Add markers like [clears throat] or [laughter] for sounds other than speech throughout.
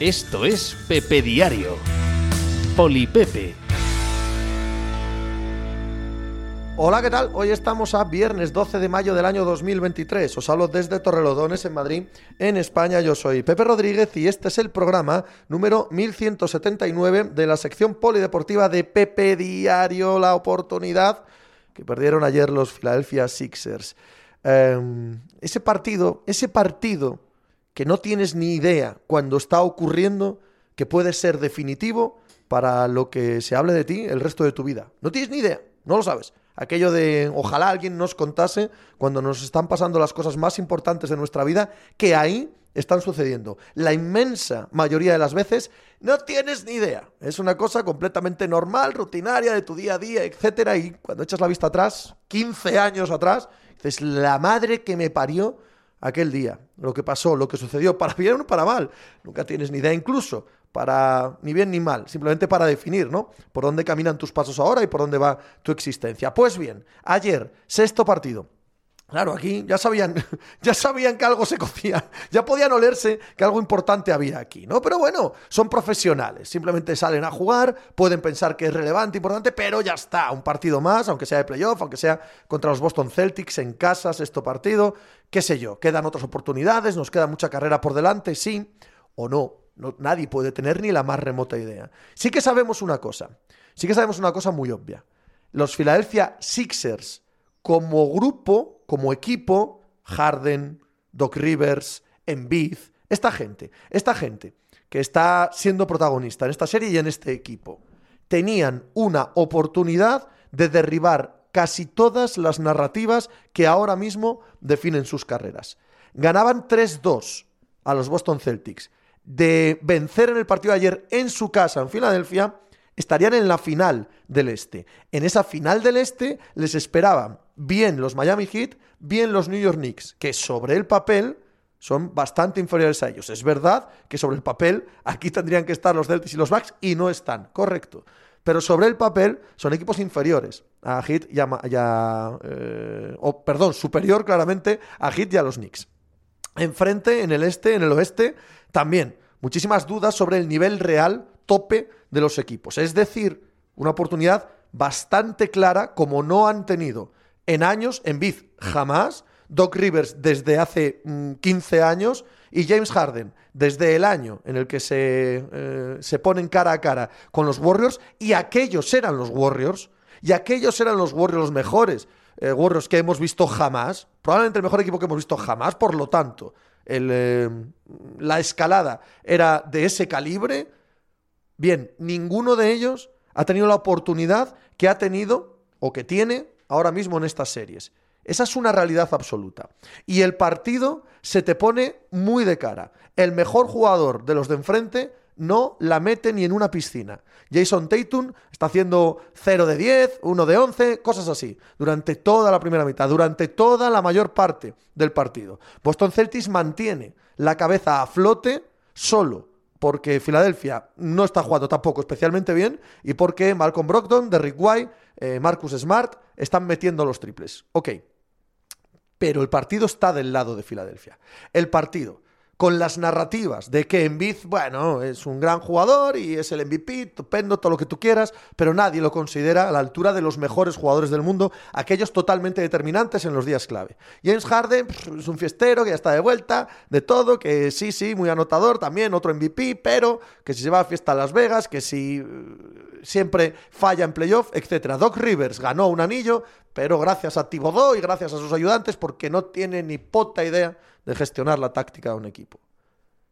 Esto es Pepe Diario. Polipepe. Hola, ¿qué tal? Hoy estamos a viernes 12 de mayo del año 2023. Os hablo desde Torrelodones, en Madrid, en España. Yo soy Pepe Rodríguez y este es el programa número 1179 de la sección polideportiva de Pepe Diario, la oportunidad que perdieron ayer los Philadelphia Sixers. Em, ese partido, ese partido que no tienes ni idea cuando está ocurriendo que puede ser definitivo para lo que se hable de ti el resto de tu vida. No tienes ni idea, no lo sabes. Aquello de ojalá alguien nos contase cuando nos están pasando las cosas más importantes de nuestra vida, que ahí están sucediendo. La inmensa mayoría de las veces no tienes ni idea. Es una cosa completamente normal, rutinaria de tu día a día, etcétera. Y cuando echas la vista atrás, 15 años atrás, dices, la madre que me parió aquel día, lo que pasó, lo que sucedió, [laughs] para bien o para mal. Nunca tienes ni idea incluso, para ni bien ni mal, simplemente para definir, ¿no? Por dónde caminan tus pasos ahora y por dónde va tu existencia. Pues bien, ayer, sexto partido. Claro, aquí ya sabían, [laughs] ya sabían que algo se cocía, ya podían olerse que algo importante había aquí, ¿no? Pero bueno, son profesionales, simplemente salen a jugar, pueden pensar que es relevante, importante, pero ya está, un partido más, aunque sea de playoff, aunque sea contra los Boston Celtics en casa, sexto partido, qué sé yo, quedan otras oportunidades, nos queda mucha carrera por delante, sí o no, no nadie puede tener ni la más remota idea. Sí que sabemos una cosa, sí que sabemos una cosa muy obvia. Los Philadelphia Sixers como grupo, como equipo, Harden, Doc Rivers, Embiid, esta gente, esta gente que está siendo protagonista en esta serie y en este equipo, tenían una oportunidad de derribar casi todas las narrativas que ahora mismo definen sus carreras. Ganaban 3-2 a los Boston Celtics. De vencer en el partido de ayer en su casa en Filadelfia, estarían en la final del Este. En esa final del Este les esperaban bien los Miami Heat, bien los New York Knicks, que sobre el papel son bastante inferiores a ellos. Es verdad que sobre el papel aquí tendrían que estar los Celtics y los Bucks y no están, correcto. Pero sobre el papel son equipos inferiores a Heat y a, eh, perdón, superior claramente a Heat y a los Knicks. Enfrente, en el este, en el oeste, también muchísimas dudas sobre el nivel real tope de los equipos. Es decir, una oportunidad bastante clara como no han tenido en años, en Biz jamás, Doc Rivers desde hace 15 mm, años y James Harden desde el año en el que se, eh, se ponen cara a cara con los Warriors y aquellos eran los Warriors y aquellos eran los Warriors mejores eh, Warriors que hemos visto jamás, probablemente el mejor equipo que hemos visto jamás, por lo tanto, el, eh, la escalada era de ese calibre, bien, ninguno de ellos ha tenido la oportunidad que ha tenido o que tiene ahora mismo en estas series. Esa es una realidad absoluta. Y el partido se te pone muy de cara. El mejor jugador de los de enfrente no la mete ni en una piscina. Jason Tatum está haciendo 0 de 10, 1 de 11, cosas así, durante toda la primera mitad, durante toda la mayor parte del partido. Boston Celtics mantiene la cabeza a flote solo porque Filadelfia no está jugando tampoco especialmente bien y porque Malcolm Brogdon, Derrick White, eh, Marcus Smart están metiendo los triples. Ok, pero el partido está del lado de Filadelfia. El partido con las narrativas de que Embiid, bueno, es un gran jugador y es el MVP, estupendo, todo lo que tú quieras, pero nadie lo considera a la altura de los mejores jugadores del mundo, aquellos totalmente determinantes en los días clave. James Harden es un fiestero que ya está de vuelta, de todo, que sí, sí, muy anotador también, otro MVP, pero que si se va a fiesta a Las Vegas, que si siempre falla en playoff, etc. Doc Rivers ganó un anillo, pero gracias a Thibodeau y gracias a sus ayudantes, porque no tiene ni puta idea de gestionar la táctica de un equipo.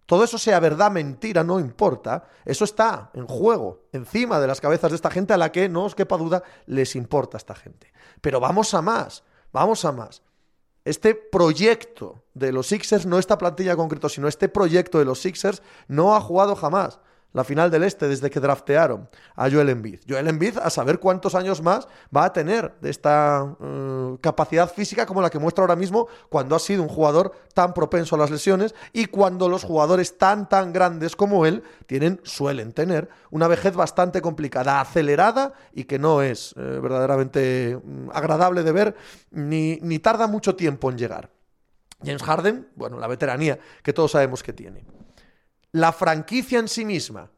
Todo eso sea verdad, mentira, no importa. Eso está en juego, encima de las cabezas de esta gente a la que, no os quepa duda, les importa a esta gente. Pero vamos a más, vamos a más. Este proyecto de los Sixers, no esta plantilla concreto, sino este proyecto de los Sixers, no ha jugado jamás la final del Este desde que draftearon a Joel Embiid. Joel Embiid a saber cuántos años más va a tener de esta eh, capacidad física como la que muestra ahora mismo cuando ha sido un jugador tan propenso a las lesiones y cuando los jugadores tan tan grandes como él tienen suelen tener una vejez bastante complicada, acelerada y que no es eh, verdaderamente mm, agradable de ver ni, ni tarda mucho tiempo en llegar. James Harden, bueno, la veteranía que todos sabemos que tiene. La franquicia en sí misma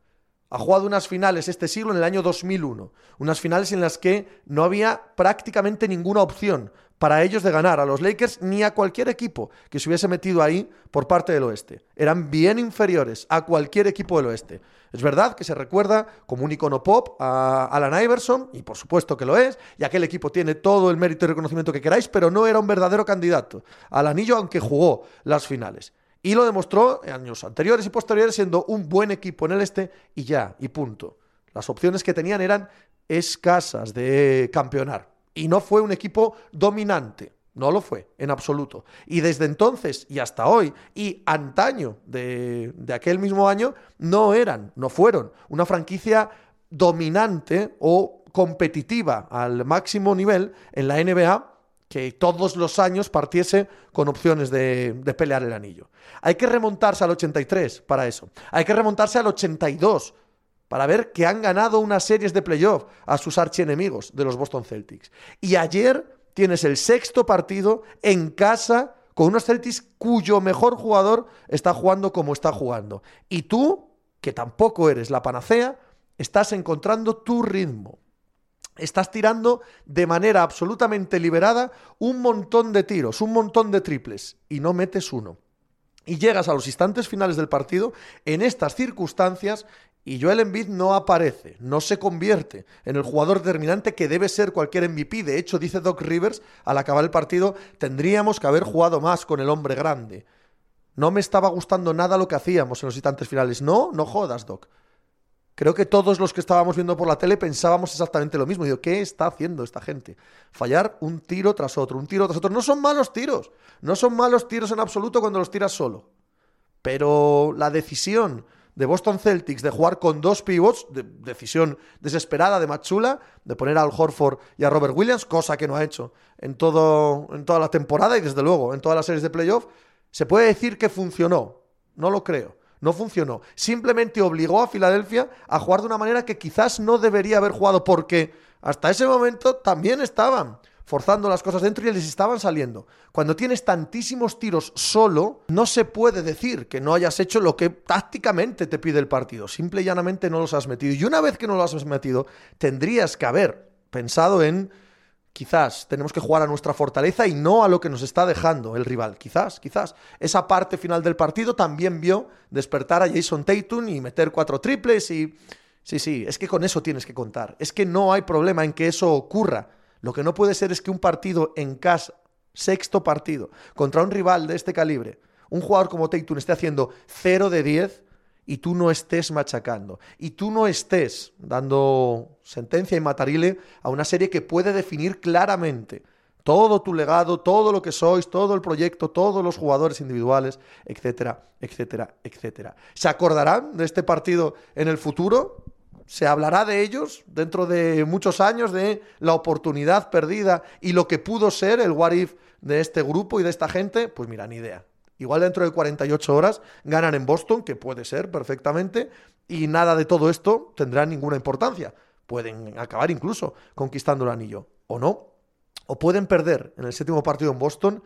ha jugado unas finales este siglo en el año 2001, unas finales en las que no había prácticamente ninguna opción para ellos de ganar a los Lakers ni a cualquier equipo que se hubiese metido ahí por parte del oeste. Eran bien inferiores a cualquier equipo del oeste. Es verdad que se recuerda como un icono pop a Alan Iverson, y por supuesto que lo es, y aquel equipo tiene todo el mérito y reconocimiento que queráis, pero no era un verdadero candidato al anillo aunque jugó las finales. Y lo demostró en años anteriores y posteriores siendo un buen equipo en el este y ya, y punto. Las opciones que tenían eran escasas de campeonar. Y no fue un equipo dominante. No lo fue, en absoluto. Y desde entonces y hasta hoy, y antaño de, de, aquel mismo año, no eran, no fueron una franquicia dominante o competitiva al máximo nivel en la NBA que todos los años partiese con opciones de, de pelear el anillo. Hay que remontarse al 83 para eso. Hay que remontarse al 82 para ver que han ganado unas series de playoff a sus archienemigos de los Boston Celtics. Y ayer tienes el sexto partido en casa con unos Celtics cuyo mejor jugador está jugando como está jugando. Y tú, que tampoco eres la panacea, estás encontrando tu ritmo. Estás tirando de manera absolutamente liberada un montón de tiros, un montón de triples, y no metes uno. Y llegas a los instantes finales del partido en estas circunstancias y Joel Embiid no aparece, no se convierte en el jugador determinante que debe ser cualquier MVP. De hecho, dice Doc Rivers, al acabar el partido, tendríamos que haber jugado más con el hombre grande. No me estaba gustando nada lo que hacíamos en los instantes finales. No, no jodas, Doc. Creo que todos los que estábamos viendo por la tele pensábamos exactamente lo mismo. Digo, ¿qué está haciendo esta gente? Fallar un tiro tras otro, un tiro tras otro. No son malos tiros. No son malos tiros en absoluto cuando los tiras solo. Pero la decisión de Boston Celtics de jugar con dos pivots, decisión desesperada de Machula, de poner al Horford y a Robert Williams, cosa que no ha hecho en, todo, en toda la temporada y desde luego en todas las series de playoff, se puede decir que funcionó. No lo creo. No funcionó. Simplemente obligó a Filadelfia a jugar de una manera que quizás no debería haber jugado porque hasta ese momento también estaban forzando las cosas dentro y les estaban saliendo. Cuando tienes tantísimos tiros solo, no se puede decir que no hayas hecho lo que tácticamente te pide el partido. Simple y llanamente no los has metido. Y una vez que no los has metido, tendrías que haber pensado en quizás tenemos que jugar a nuestra fortaleza y no a lo que nos está dejando el rival. Quizás, quizás. Esa parte final del partido también vio despertar a Jason Tatum y meter cuatro triples y... Sí, sí, es que con eso tienes que contar. Es que no hay problema en que eso ocurra. Lo que no puede ser es que un partido en casa, sexto partido, contra un rival de este calibre, un jugador como Tatum esté haciendo 0 de 10 y tú no estés machacando. Y tú no estés dando sentencia y matarile a una serie que puede definir claramente todo tu legado, todo lo que sois, todo el proyecto, todos los jugadores individuales, etcétera, etcétera, etcétera. ¿Se acordarán de este partido en el futuro? se hablará de ellos dentro de muchos años, de la oportunidad perdida y lo que pudo ser el what if de este grupo y de esta gente, pues mira, ni idea. Igual dentro de 48 horas ganan en Boston, que puede ser perfectamente, y nada de todo esto tendrá ninguna importancia. Pueden acabar incluso conquistando el anillo, o no. O pueden perder en el séptimo partido en Boston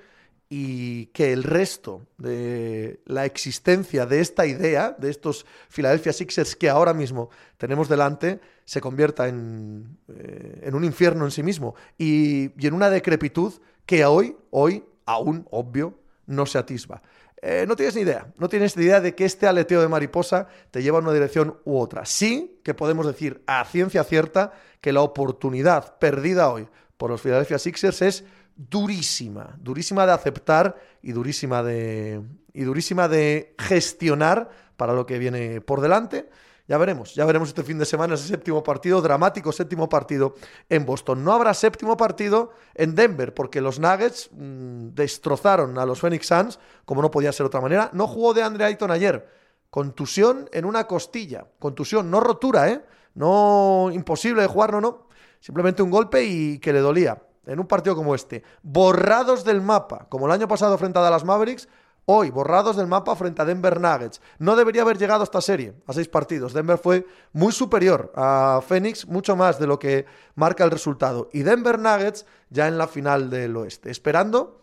y que el resto de la existencia de esta idea, de estos Philadelphia Sixers que ahora mismo tenemos delante, se convierta en, eh, en un infierno en sí mismo y, y, en una decrepitud que hoy, hoy, aún, obvio, no se atisba. Eh, no tienes ni idea, no tienes ni idea de que este aleteo de mariposa te lleva a una dirección u otra. Sí que podemos decir a ciencia cierta que la oportunidad perdida hoy por los Philadelphia Sixers es durísima, durísima de aceptar y durísima de, y durísima de gestionar para lo que viene por delante. Ya veremos, ya veremos este fin de semana ese séptimo partido, dramático séptimo partido en Boston. No habrá séptimo partido en Denver, porque los Nuggets mmm, destrozaron a los Phoenix Suns, como no podía ser de otra manera. No jugó de Andre Ayton ayer. Contusión en una costilla. Contusión, no rotura, ¿eh? No imposible de jugar, no, no. Simplemente un golpe y que le dolía en un partido como este, borrados del mapa, como el año pasado frente a Dallas Mavericks, hoy borrados del mapa frente a Denver Nuggets. No debería haber llegado esta serie, a seis partidos. Denver fue muy superior a Phoenix, mucho más de lo que marca el resultado. Y Denver Nuggets ya en la final del oeste, esperando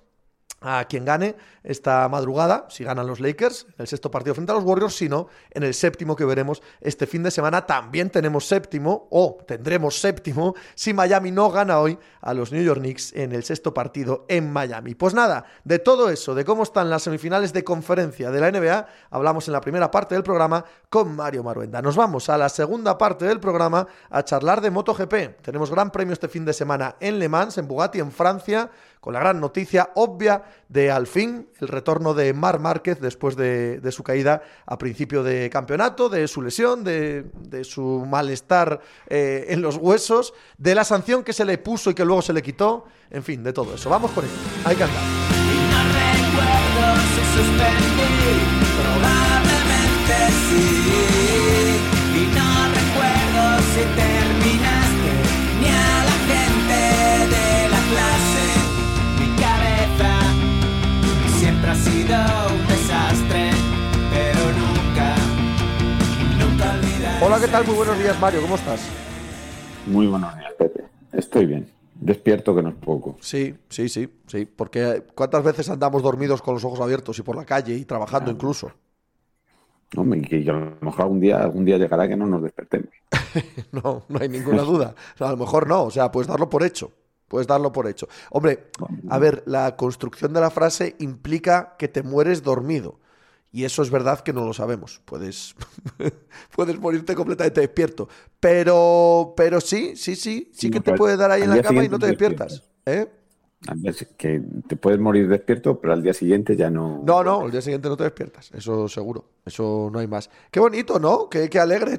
a quien gane esta madrugada, si ganan los Lakers, en el sexto partido frente a los Warriors, sino en el séptimo que veremos este fin de semana. También tenemos séptimo, o tendremos séptimo, si Miami no gana hoy a los New York Knicks en el sexto partido en Miami. Pues nada, de todo eso, de cómo están las semifinales de conferencia de la NBA, hablamos en la primera parte del programa con Mario Maruenda. Nos vamos a la segunda parte del programa a charlar de MotoGP. Tenemos gran premio este fin de semana en Le Mans, en Bugatti, en Francia con la gran noticia obvia de al fin el retorno de Mar Márquez después de, su caída a principio de campeonato, de su lesión, de, su malestar eh, en los huesos, de la sanción que se le puso y que luego se le quitó, en fin, de todo eso. Vamos con ello, hay que andar. Hola, ¿qué tal? Muy buenos días, Mario. ¿Cómo estás? Muy buenos días, Pepe. Estoy bien. Despierto que no es poco. Sí, sí, sí, sí. Porque ¿cuántas veces andamos dormidos con los ojos abiertos y por la calle y trabajando incluso? No, que a lo mejor algún día, algún día llegará que no nos despertemos. [laughs] no, no hay ninguna duda. a lo mejor no, o sea, puedes darlo por hecho. Puedes darlo por hecho. Hombre, a ver, la construcción de la frase implica que te mueres dormido. Y eso es verdad que no lo sabemos. Puedes, [laughs] puedes morirte completamente despierto. Pero, pero sí, sí, sí, sí, que te puede dar ahí en la cama y no te despiertas. ¿Eh? Que te puedes morir despierto, pero al día siguiente ya no. No, no, al día siguiente no te despiertas. Eso seguro. Eso no hay más. Qué bonito, ¿no? Qué, qué alegre.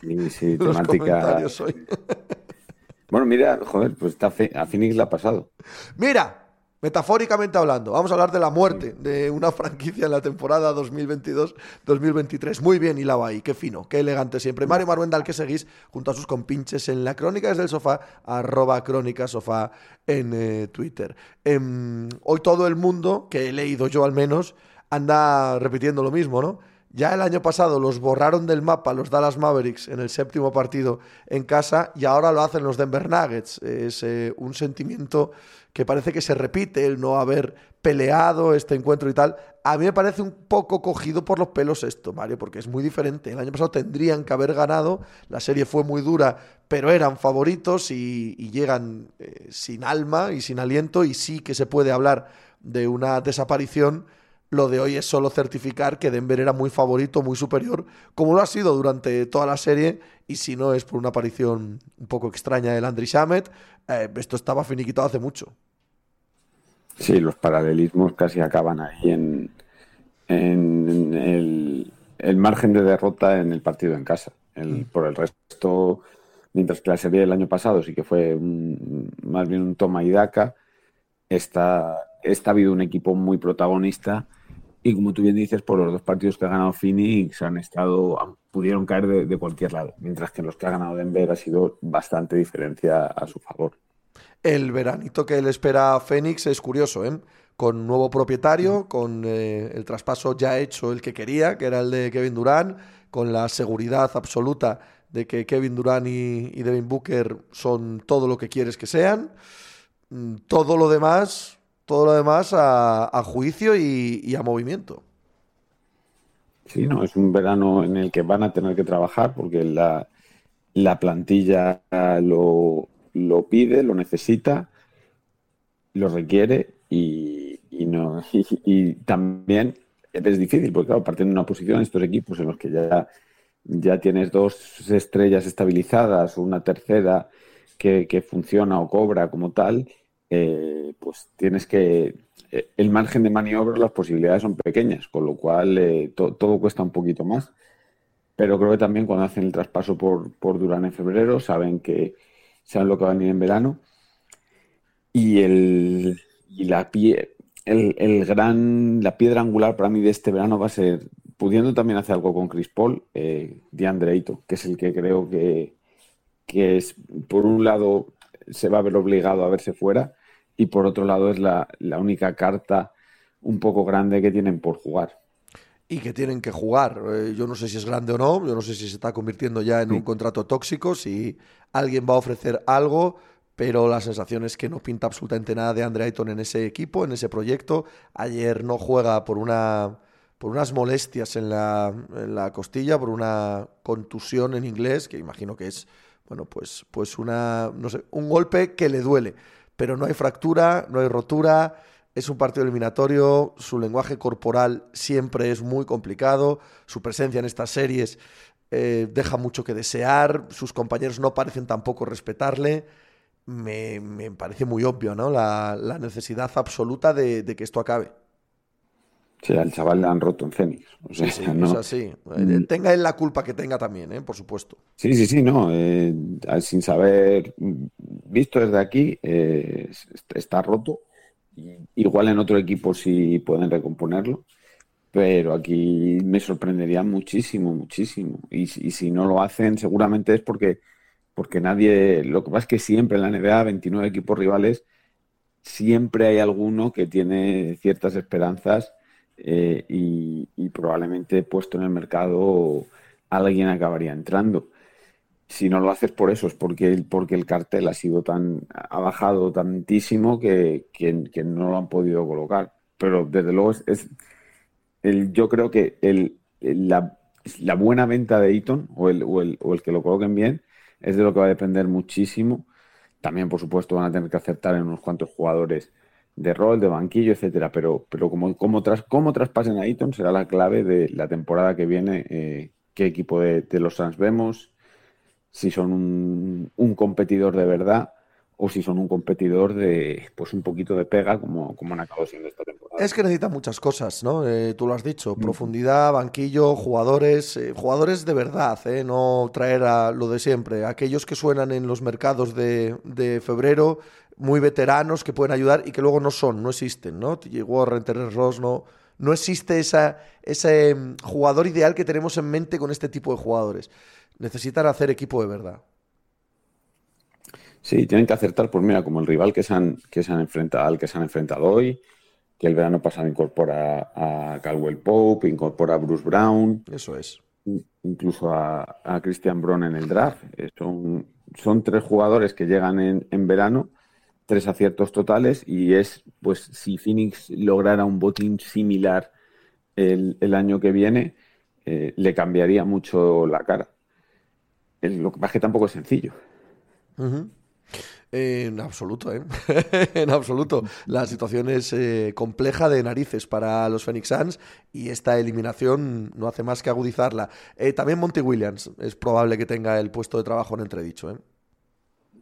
Sí, sí, [laughs] temática. [laughs] bueno, mira, joder, pues a Phoenix la ha pasado. Mira, Metafóricamente hablando, vamos a hablar de la muerte de una franquicia en la temporada 2022-2023. Muy bien hilado ahí, qué fino, qué elegante siempre. Mario Maruenda, que seguís junto a sus compinches en la Crónica desde el sofá, arroba Crónica Sofá en eh, Twitter. Em, hoy todo el mundo, que he leído yo al menos, anda repitiendo lo mismo, ¿no? Ya el año pasado los borraron del mapa los Dallas Mavericks en el séptimo partido en casa y ahora lo hacen los Denver Nuggets. Es eh, un sentimiento que parece que se repite el no haber peleado este encuentro y tal. A mí me parece un poco cogido por los pelos esto, Mario, porque es muy diferente. El año pasado tendrían que haber ganado, la serie fue muy dura, pero eran favoritos y, llegan eh, sin alma y sin aliento y sí que se puede hablar de una desaparición. Lo de hoy es solo certificar que Denver era muy favorito, muy superior, como lo ha sido durante toda la serie, y si no es por una aparición un poco extraña de Landry Shamet, eh, esto estaba finiquitado hace mucho. Sí, los paralelismos casi acaban ahí en, el, margen de derrota en el partido en casa. Mm. Por el resto, mientras que la serie del año pasado sí que fue más bien un toma y daca, esta, esta ha habido un equipo muy protagonista y como tú bien dices, por los dos partidos que ha ganado Phoenix han estado, pudieron caer de, cualquier lado, mientras que los que ha ganado Denver ha sido bastante diferencia a su favor. El veranito que le espera a Phoenix es curioso, ¿eh? Con nuevo propietario, mm. con eh, el traspaso ya hecho el que quería, que era el de Kevin Durant, con la seguridad absoluta de que Kevin Durant y, Devin Booker son todo lo que quieres que sean. Mm, todo lo demás, todo lo demás a, juicio y, a movimiento. Sí, no, es un verano en el que van a tener que trabajar porque la, la plantilla lo, lo pide, lo necesita, lo requiere y, no, [laughs] y, también es difícil porque claro, partiendo de una posición estos equipos en los que ya, ya tienes dos estrellas estabilizadas, una tercera que, que funciona o cobra como tal, eh, pues tienes que... Eh, el margen de maniobra, las posibilidades son pequeñas, con lo cual eh, todo cuesta un poquito más. Pero creo que también cuando hacen el traspaso por, por Durán en febrero, saben que saben lo que va a venir en verano. Y, el, y la, pie, el, gran, la piedra angular para mí de este verano va a ser, pudiendo también hacer algo con Chris Paul, eh, que es el que creo que, que es, por un lado, se va a ver obligado a verse fuera y por otro lado es la, única carta un poco grande que tienen por jugar. Y que tienen que jugar. Eh, yo no sé si es grande o no, yo no sé si se está convirtiendo ya en un contrato tóxico, si alguien va a ofrecer algo, pero la sensación es que no pinta absolutamente nada de Andre Ayton en ese equipo, en ese proyecto. Ayer no juega por una por unas molestias en la, en la costilla, por una contusión en inglés, que imagino que es, bueno, pues, pues una, no sé, un golpe que le duele. Pero no hay fractura, no hay rotura, es un partido eliminatorio, su lenguaje corporal siempre es muy complicado, su presencia en estas series eh, deja mucho que desear, sus compañeros no parecen tampoco respetarle. Me, parece muy obvio ¿no? la, necesidad absoluta de, que esto acabe. Sí, al chaval le han roto en Fénix. O sea, sí, [laughs] no... es así. Mm. Tenga él la culpa que tenga también, ¿eh? por supuesto. Sí, sí, sí, no. Eh, sin saber, visto desde aquí, eh, está roto. Igual en otro equipo sí pueden recomponerlo pero aquí me sorprendería muchísimo, muchísimo. Y, y, si no lo hacen, seguramente es porque, porque nadie. Lo que pasa es que siempre en la NBA, 29 equipos rivales, siempre hay alguno que tiene ciertas esperanzas eh, y, probablemente puesto en el mercado alguien acabaría entrando. Si no lo haces por eso, es porque, porque el cartel ha sido tan, ha bajado tantísimo que, que, no lo han podido colocar. Pero desde luego es, es el, yo creo que el, la, buena venta de Eaton o el, o, el, o el, que lo coloquen bien es de lo que va a depender muchísimo. También, por supuesto, van a tener que acertar en unos cuantos jugadores de rol, de banquillo, etcétera. Pero, pero como, como, tras, como traspasen a Eaton será la clave de la temporada que viene. Eh, qué equipo de, de, los Suns vemos, si son un, un competidor de verdad o si son un competidor de pues un poquito de pega como, como han acabado siendo esta temporada. Es que necesita muchas cosas, ¿no? Eh, tú lo has dicho, profundidad, banquillo, jugadores, eh, jugadores de verdad, ¿eh? no traer a lo de siempre, aquellos que suenan en los mercados de, de febrero, muy veteranos que pueden ayudar y que luego no son, no existen, ¿no? TJ Warren, Terrence Ross, no, no existe esa, ese mm, jugador ideal que tenemos en mente con este tipo de jugadores. Necesitan hacer equipo de verdad. Sí, tienen que acertar, pues mira, como el rival que se han, que se han enfrentado, al que se han enfrentado hoy, que el verano pasado incorpora a Caldwell Pope, incorpora a Bruce Brown. Eso es. Incluso a, a Christian Brown en el draft. Eh, son, son tres jugadores que llegan en, en, verano, tres aciertos totales, y es, pues, si Phoenix lograra un botín similar el, año que viene, eh, le cambiaría mucho la cara. El, lo que pasa es que tampoco es sencillo. En absoluto, ¿eh? [laughs] en absoluto. La situación es eh, compleja de narices para los Phoenix Suns y esta eliminación no hace más que agudizarla. También Monty Williams es probable que tenga el puesto de trabajo en entredicho.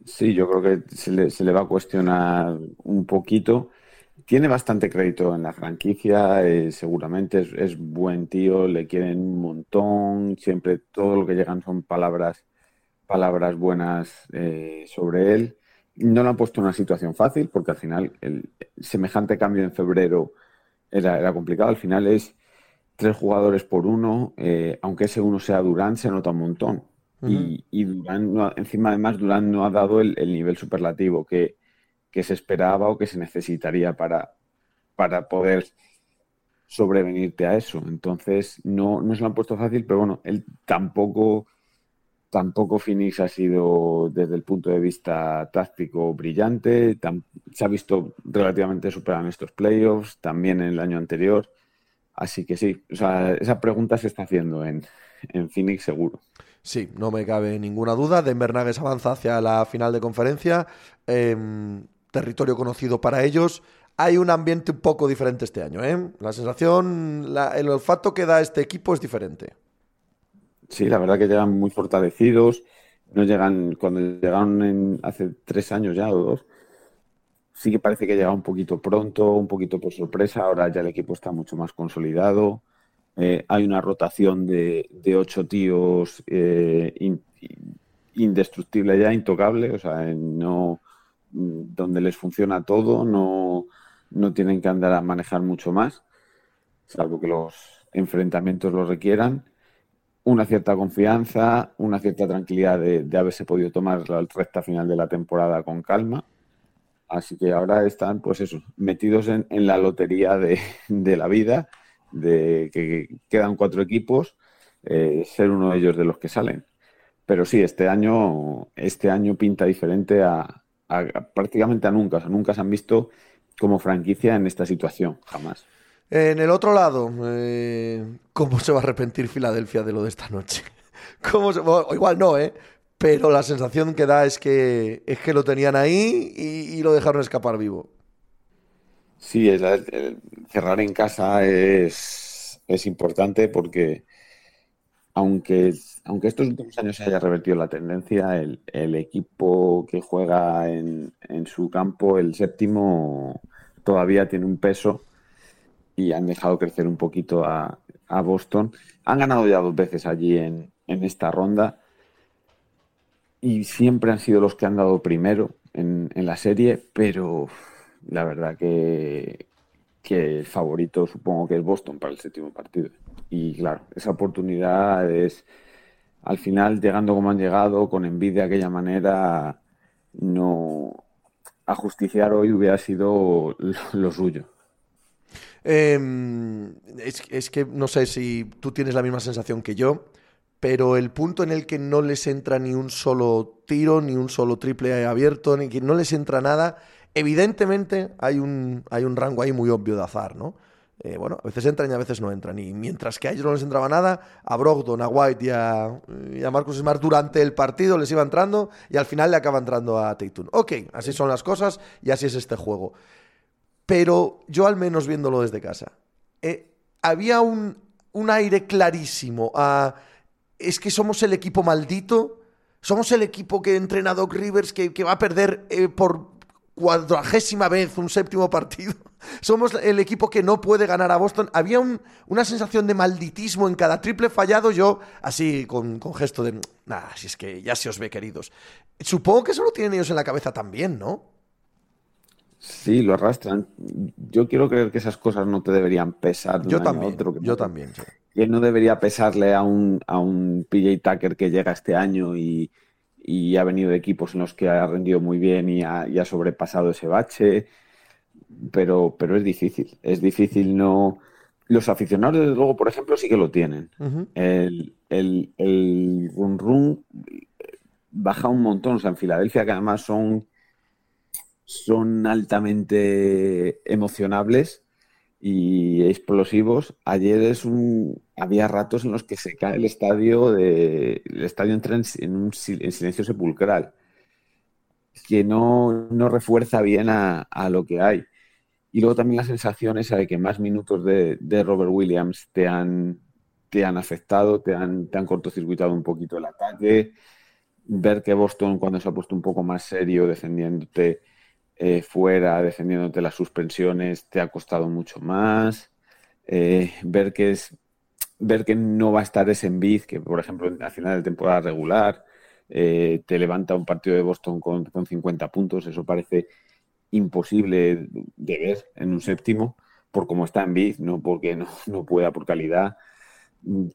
Sí, yo creo que se le, se le, va a cuestionar un poquito. Tiene bastante crédito en la franquicia, eh, seguramente es, buen tío, le quieren un montón, siempre todo lo que llegan son palabras palabras buenas eh, sobre él. No lo han puesto una situación fácil porque al final el semejante cambio en febrero era, era complicado. Al final es tres jugadores por uno, eh, aunque ese uno sea Durán, se nota un montón. Y, Durán, no, encima además, Durán no ha dado el, el nivel superlativo que, que, se esperaba o que se necesitaría para, para poder sobrevenirte a eso. Entonces, no, no se lo han puesto fácil, pero bueno, él tampoco tampoco Phoenix ha sido desde el punto de vista táctico brillante. se ha visto relativamente superado en estos playoffs, también en el año anterior. Así que sí, o sea, esa pregunta se está haciendo en, en Phoenix seguro. Sí, no me cabe ninguna duda. Denver Nuggets avanza hacia la final de conferencia. Eh, territorio conocido para ellos. Hay un ambiente un poco diferente este año. ¿eh? La sensación, la, el olfato que da este equipo es diferente. Sí, la verdad que llegan muy fortalecidos. No llegan, cuando llegaron en, hace tres años ya o dos, sí que parece que llega un poquito pronto, un poquito por sorpresa. Ahora ya el equipo está mucho más consolidado. Eh, hay una rotación de, de ocho tíos eh, in, indestructible ya, intocable, o sea, no donde les funciona todo, no, no tienen que andar a manejar mucho más, salvo que los enfrentamientos lo requieran una cierta confianza, una cierta tranquilidad de, de, haberse podido tomar la recta final de la temporada con calma. Así que ahora están, pues eso, metidos en, en la lotería de, de, la vida, de que quedan cuatro equipos, eh, ser uno de ellos de los que salen. Pero sí, este año, este año pinta diferente a, prácticamente a nunca. O nunca se han visto como franquicia en esta situación, jamás. En el otro lado, eh, ¿cómo se va a arrepentir Filadelfia de lo de esta noche? [laughs] ¿Cómo igual no, ¿eh? Pero la sensación que da es que, es que lo tenían ahí y, lo dejaron escapar vivo. Sí, cerrar en casa es, es importante porque aunque, aunque estos últimos años se haya revertido la tendencia, el, equipo que juega en, su campo, el séptimo, todavía tiene un peso y han dejado crecer un poquito a, Boston. Han ganado ya dos veces allí en, esta ronda y siempre han sido los que han dado primero en, la serie, pero la verdad que, que el favorito supongo que es Boston para el séptimo partido. Y claro, esa oportunidad es, al final, llegando como han llegado, con envidia de aquella manera, no ajusticiar hoy hubiera sido lo, suyo. Em, es, es, que no sé si tú tienes la misma sensación que yo, pero el punto en el que no les entra ni un solo tiro, ni un solo triple abierto, ni que no les entra nada, evidentemente hay un, hay un rango ahí muy obvio de azar, ¿no? Eh, bueno, a veces entran y a veces no entran. Y mientras que a ellos no les entraba nada, a Brogdon, a White y a, Marcus Smart durante el partido les iba entrando y al final le acaba entrando a Tatum. Ok, así son las cosas y así es este juego. Pero yo al menos viéndolo desde casa, eh, había un, aire clarísimo Es que somos el equipo maldito, somos el equipo que entrena Doc Rivers que, va a perder eh, por cuadragésima vez un séptimo partido. [laughs] Somos el equipo que no puede ganar a Boston. Había una sensación de malditismo en cada triple fallado. Yo, así, con, gesto de. Nada, si es que ya se os ve, queridos. Supongo que eso lo tienen ellos en la cabeza también, ¿no? Sí, lo arrastran. Yo quiero creer que esas cosas no te deberían pesar. yo también. yo también. Y él no debería pesarle a un, a un PJ Tucker que llega este año y, ha venido de equipos en los que ha rendido muy bien y ha, y ha sobrepasado ese bache pero, pero es difícil. Es difícil no. Los aficionados, desde luego, por ejemplo, sí que lo tienen. El, el, el run, run baja un montón. O sea, en Filadelfia, que además son, son altamente emocionables y explosivos. Ayer es un, había ratos en los que se cae el estadio, de, el estadio entra en, un, silencio sepulcral, que no, no refuerza bien a, a, lo que hay. Y luego también la sensación esa de que más minutos de, Robert Williams te han, te han afectado, te han, te han cortocircuitado un poquito el ataque. Ver que Boston, cuando se ha puesto un poco más serio, defendiéndote eh, fuera, defendiéndote las suspensiones, te ha costado mucho más. Eh, ver que es ver que no va a estar ese Envid, que por ejemplo a final de temporada regular eh, te levanta un partido de Boston con, con 50 puntos, eso parece imposible de ver en un séptimo por cómo está en Biz, no porque no, no pueda por calidad.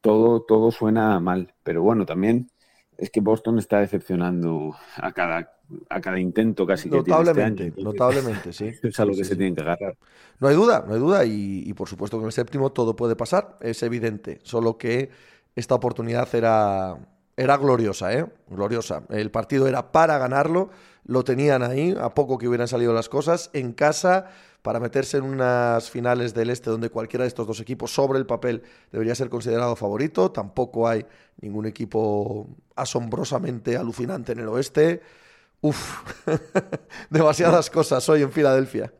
Todo, todo suena mal, pero bueno, también es que Boston está decepcionando a cada, a cada intento casi que tiene este año. Notablemente, sí. [laughs] Es a lo que se tiene que agarrar. No hay duda, no hay duda, y, y, por supuesto que en el séptimo todo puede pasar, es evidente, solo que esta oportunidad era, era gloriosa, ¿eh? Gloriosa. El partido era para ganarlo, lo tenían ahí, a poco que hubieran salido las cosas, en casa, para meterse en unas finales del este donde cualquiera de estos dos equipos sobre el papel debería ser considerado favorito. Tampoco hay ningún equipo asombrosamente alucinante en el oeste. Uf, [laughs] demasiadas cosas hoy en Filadelfia.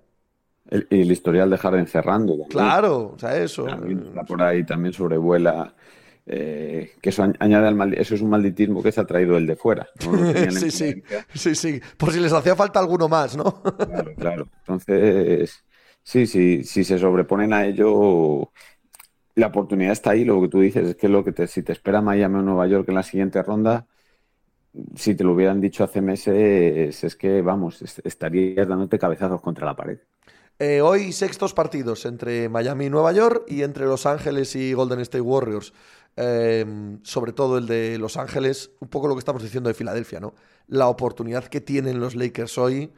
El, el historial de Harden cerrando. Claro, o sea, eso. por ahí también sobrevuela eh, que eso añade al eso es un malditismo que se ha traído el de fuera. [laughs] sí, sí, sí, sí, por si les hacía falta alguno más, ¿no? claro, claro. Entonces, sí, sí, si se sobreponen a ello, la oportunidad está ahí. Lo que tú dices es que lo que te, si te espera Miami o Nueva York en la siguiente ronda, si te lo hubieran dicho hace meses, es que, vamos, estarías dándote cabezazos contra la pared. Eh, hoy sextos partidos entre Miami y Nueva York y entre Los Ángeles y Golden State Warriors. Em, sobre todo el de Los Ángeles, un poco lo que estamos diciendo de Filadelfia, ¿no? La oportunidad que tienen los Lakers hoy,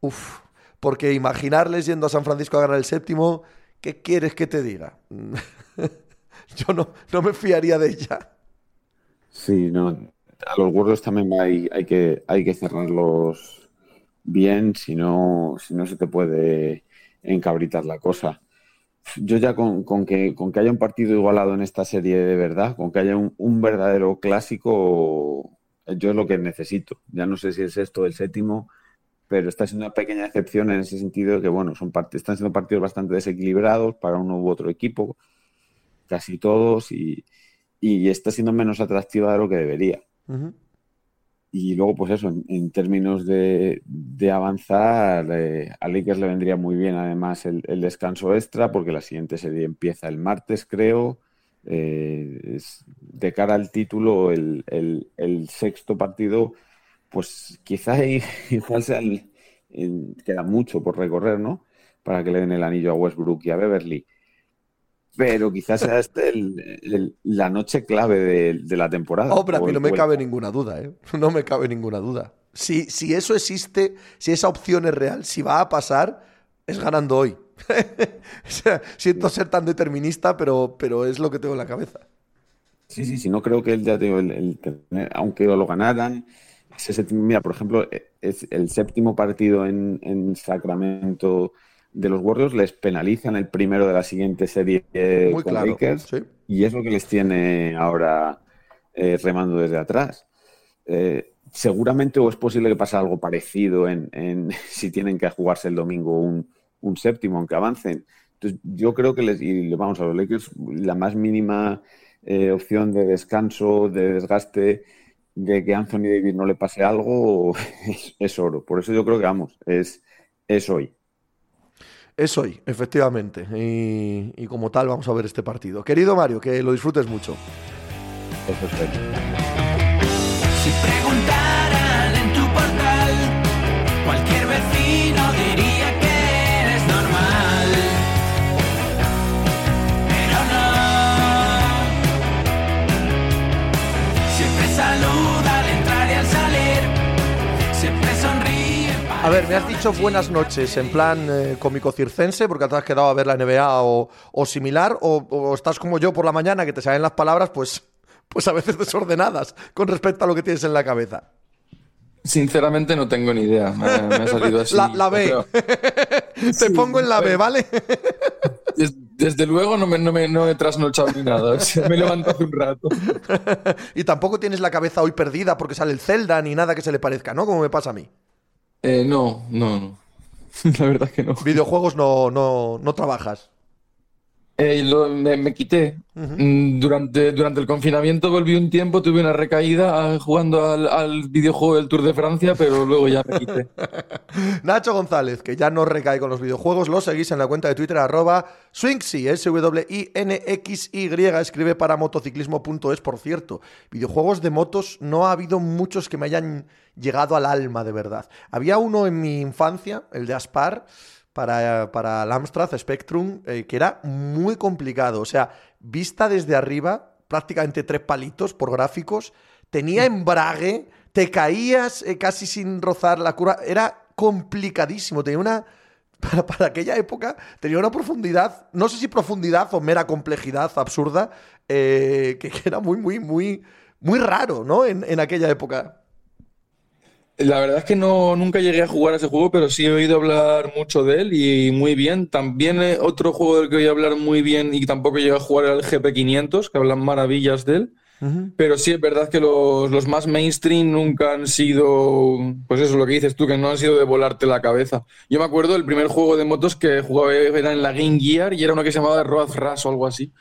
uff, porque imaginarles yendo a San Francisco a ganar el séptimo, ¿qué quieres que te diga? [laughs] Yo no, no me fiaría de ella. Sí, no. A los Warriors también hay, hay, que, hay que cerrar los, bien, si no, si no se te puede encabritar la cosa. Yo ya con, que, con que haya un partido igualado en esta serie de verdad, con que haya un, verdadero clásico, yo es lo que necesito. Ya no sé si es esto el séptimo, pero está siendo una pequeña excepción en ese sentido de que, bueno, son están siendo partidos bastante desequilibrados para uno u otro equipo, casi todos, y, está siendo menos atractiva de lo que debería. Y luego, pues eso, en, términos de, avanzar, eh, a Lakers le vendría muy bien además el, descanso extra, porque la siguiente serie empieza el martes, creo. Eh, de cara al título, el, sexto partido, pues quizás [laughs] sea queda mucho por recorrer, ¿no? Para que le den el anillo a Westbrook y a Beverly pero quizás sea este la noche clave de, la temporada. Oh, pero a mí no me cabe ninguna duda, ¿eh? [laughs] No me cabe ninguna duda. Si, si eso existe, si esa opción es real, si va a pasar, es ganando hoy. [laughs] siento ser tan determinista, pero, pero es lo que tengo en la cabeza. Sí, sí, sí, no creo que el, ya el, aunque lo ganaran, mira, por ejemplo, es el séptimo partido en, en Sacramento de los Warriors les penalizan el primero de la siguiente serie Muy con Lakers y es lo que les tiene ahora eh, remando desde atrás. Eh, seguramente o es posible que pase algo parecido en, [laughs] si tienen que jugarse el domingo un, séptimo, aunque avancen. Entonces, yo creo que les, y vamos a los Lakers, la más mínima eh, opción de descanso, de desgaste, de que Anthony Davis no le pase algo, [laughs] es, oro. Por eso yo creo que vamos, es, es hoy. Es hoy, efectivamente. Y, como tal vamos a ver este partido. Querido Mario, que lo disfrutes mucho. A ver, me has dicho buenas noches en plan eh, cómico circense porque te has quedado a ver la NBA o, similar, o, estás como yo por la mañana que te salen las palabras, pues, pues a veces [laughs] desordenadas con respecto a lo que tienes en la cabeza. Sinceramente no tengo ni idea. Me, ha salido [laughs] así. La, B. [laughs] Te pongo en la B, ¿vale? Desde, luego no me, no, me, no he trasnochado ni nada. me levanto hace un rato. y tampoco tienes la cabeza hoy perdida porque sale el Zelda ni nada que se le parezca, ¿no? Como me pasa a mí. Eh, no, no, no. [laughs] La verdad que no. Videojuegos no, no, no trabajas. Eh, me, quité. Mm, durante, durante el confinamiento volví un tiempo, tuve una recaída ah, jugando al, videojuego del Tour de Francia, pero luego ya me quité. [laughs] Nacho González, que ya no recae con los videojuegos, lo seguís en la cuenta de Twitter arroba Swinxy, S-W-I-N-X-Y, escribe para motociclismo.es, por cierto. Videojuegos de motos no ha habido muchos que me hayan llegado al alma de verdad. Había uno en mi infancia, el de Aspar, para, para el Amstrad Spectrum, eh, que era muy complicado. O sea, vista desde arriba, prácticamente tres palitos por gráficos, tenía mm. embrague, te caías eh, casi sin rozar la curva, era complicadísimo, tenía una... [laughs] Para, aquella época tenía una profundidad, no sé si profundidad o mera complejidad absurda, eh, que, era muy, muy, muy, muy raro, ¿no? En, en aquella época. La verdad es que no, nunca llegué a jugar a ese juego, pero sí he oído hablar mucho de él y muy bien. También eh, otro juego del que oí hablar muy bien y tampoco llegué a jugar era el GP500, que hablan maravillas de él. Pero sí es verdad que los, más mainstream nunca han sido, pues eso, lo que dices tú, que no han sido de volarte la cabeza. Yo me acuerdo el primer juego de motos que jugaba era en la Game Gear y era uno que se llamaba Road Rush o algo así.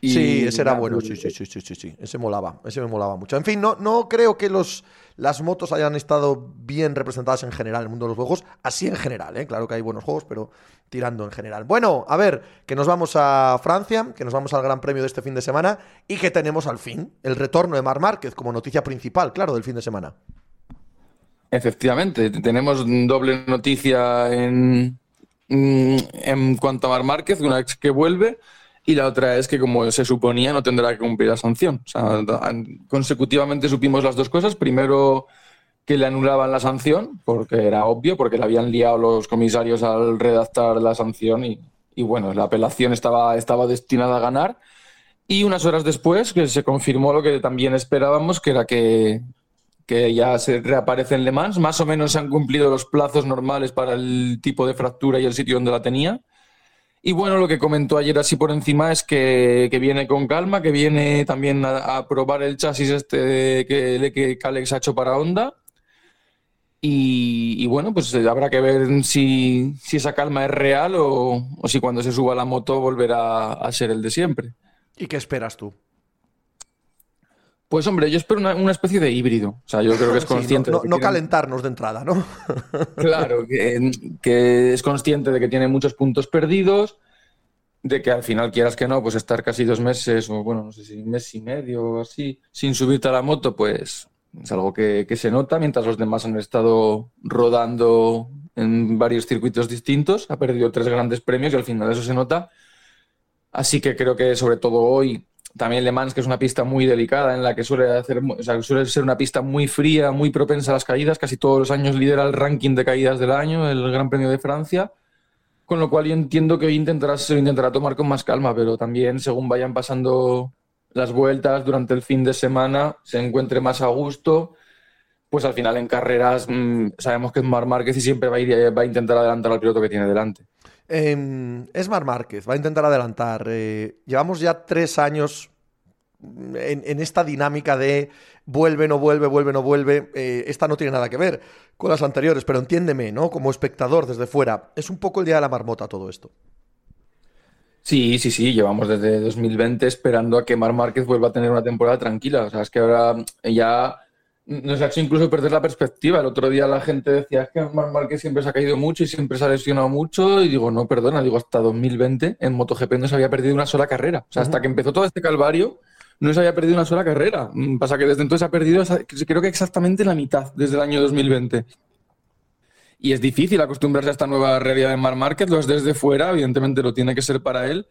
sí, ese era bueno, sí, sí, sí, sí, sí, sí, ese molaba, ese me molaba mucho. En fin, no, no creo que los las motos hayan estado bien representadas en general en el mundo de los juegos, así en general, ¿eh? claro que hay buenos juegos, pero tirando en general. Bueno, a ver, que nos vamos a Francia, que nos vamos al Gran Premio de este fin de semana y que tenemos al fin el retorno de Mar Márquez como noticia principal, claro, del fin de semana. Efectivamente, tenemos doble noticia en, en cuanto a Mar Márquez, una vez que vuelve y la otra es que, como se suponía, no tendrá que cumplir la sanción. O sea, consecutivamente supimos las dos cosas. Primero, que le anulaban la sanción, porque era obvio, porque le habían liado los comisarios al redactar la sanción y, bueno, la apelación estaba, estaba destinada a ganar. Y unas horas después, que se confirmó lo que también esperábamos, que era que, que ya se reaparece en Le Mans. Más o menos se han cumplido los plazos normales para el tipo de fractura y el sitio donde la tenía. Y bueno, lo que comentó ayer así por encima es que, que viene con calma, que viene también a, probar el chasis este que, que Alex ha hecho para Honda. Y, y bueno, pues habrá que ver si, si esa calma es real o, o si cuando se suba la moto volverá a ser el de siempre. ¿Y qué esperas tú? Pues hombre, yo espero una, una especie de híbrido. O sea, yo creo que es [laughs] Sí, consciente. no, de que no tiene- calentarnos de entrada, ¿no? [laughs] Claro, que, que es consciente de que tiene muchos puntos perdidos, de que al final quieras que no, pues estar casi dos meses o bueno, no sé si un mes y medio o así, sin subirte a la moto, pues es algo que, que se nota, mientras los demás han estado rodando en varios circuitos distintos, ha perdido tres grandes premios y al final eso se nota. Así que creo que sobre todo hoy, también Le Mans, que es una pista muy delicada, en la que suele, hacer, o sea, suele ser una pista muy fría, muy propensa a las caídas, casi todos los años lidera el ranking de caídas del año, el Gran Premio de Francia, con lo cual yo entiendo que hoy intentará, se lo intentará tomar con más calma, pero también según vayan pasando las vueltas durante el fin de semana, se encuentre más a gusto, pues al final en carreras mmm, sabemos que Mar Márquez y siempre va a, va a intentar adelantar al piloto que tiene delante. Eh, es Mar Márquez, va a intentar adelantar. Eh, llevamos ya tres años en, en, esta dinámica de vuelve, no vuelve, vuelve, no vuelve. Eh, esta no tiene nada que ver con las anteriores, pero entiéndeme, ¿no? Como espectador desde fuera, es un poco el día de la marmota todo esto. Sí, sí, sí, llevamos desde 2020 esperando a que Mar Márquez vuelva a tener una temporada tranquila. O sea, es que ahora ya nos ha hecho incluso perder la perspectiva. El otro día la gente decía es que Mar Márquez siempre se ha caído mucho y siempre se ha lesionado mucho. Y digo, no, perdona, digo, hasta 2020 en MotoGP no se había perdido una sola carrera. O sea, hasta que empezó todo este calvario no se había perdido una sola carrera. Pasa que desde entonces ha perdido, creo que exactamente la mitad desde el año 2020. Y es difícil acostumbrarse a esta nueva realidad de Mar Márquez, lo es desde fuera, evidentemente lo tiene que ser para él.